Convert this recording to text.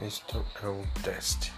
Este é o teste.